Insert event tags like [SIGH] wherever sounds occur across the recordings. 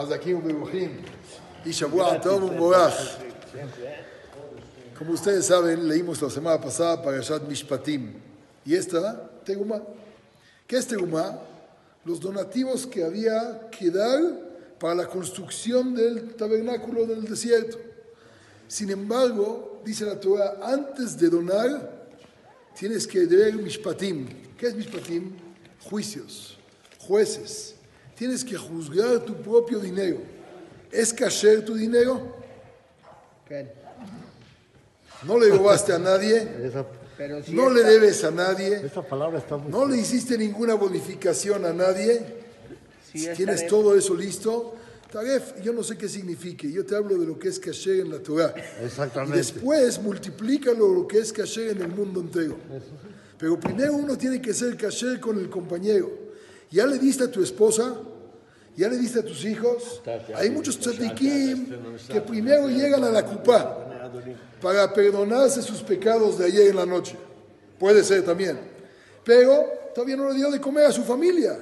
Hazakim Beruchim y Shavuot Tov Borach. Como ustedes saben, leímos la semana pasada para Parashat Mishpatim. Y esta, Tegumá. ¿Qué es Tegumá? Los donativos que había que dar para la construcción del tabernáculo del desierto. Sin embargo, dice la Torah, antes de donar, tienes que ver Mishpatim. ¿Qué es Mishpatim? Juicios, jueces tienes que juzgar tu propio dinero. ¿Es cacher tu dinero? No le robaste a nadie. [LAUGHS] no le debes a nadie. no le hiciste ninguna bonificación a nadie. Tienes todo eso listo. Taref, yo no sé qué signifique. Yo te hablo de lo que es cacher en la Torah. Exactamente. Y después multiplícalo lo que es cacher en el mundo entero. Pero primero uno tiene que ser cacher con el compañero. ¿Ya le diste a tu esposa? ¿Ya le diste a tus hijos? Hay muchos tzadikim que primero llegan a la cupa para perdonarse sus pecados de ayer en la noche. Puede ser también. Pero todavía no le dio de comer a su familia.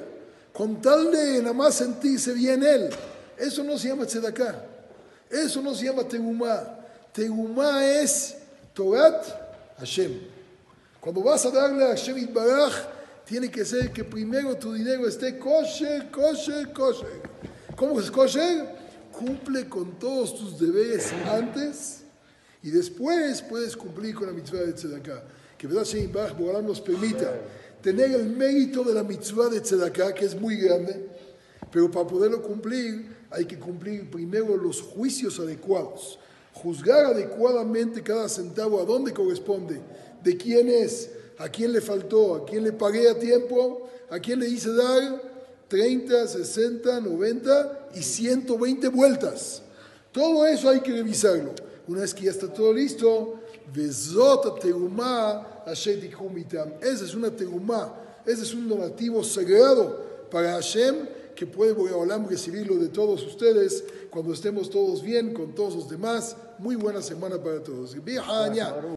Con tal de nada más sentirse bien él. Eso no se llama tzedaká. Eso no se llama tegumá. Tegumá es Torat Hashem. Cuando vas a darle a Hashem tiene que ser que primero tu dinero esté kosher, kosher, kosher. ¿Cómo es kosher? Cumple con todos tus deberes antes y después puedes cumplir con la mitzvah de tzedakah. Que verdad Shem Boram nos permita tener el mérito de la mitzvah de tzedakah, que es muy grande, pero para poderlo cumplir hay que cumplir primero los juicios adecuados, juzgar adecuadamente cada centavo a dónde corresponde, de quién es, ¿A quién le faltó? ¿A quién le pagué a tiempo? ¿A quién le hice dar 30, 60, 90 y 120 vueltas? Todo eso hay que revisarlo. Una vez que ya está todo listo, Ese es una Teumá, ese es un donativo sagrado para Hashem que puede Boreolam recibirlo de todos ustedes cuando estemos todos bien con todos los demás. Muy buena semana para todos.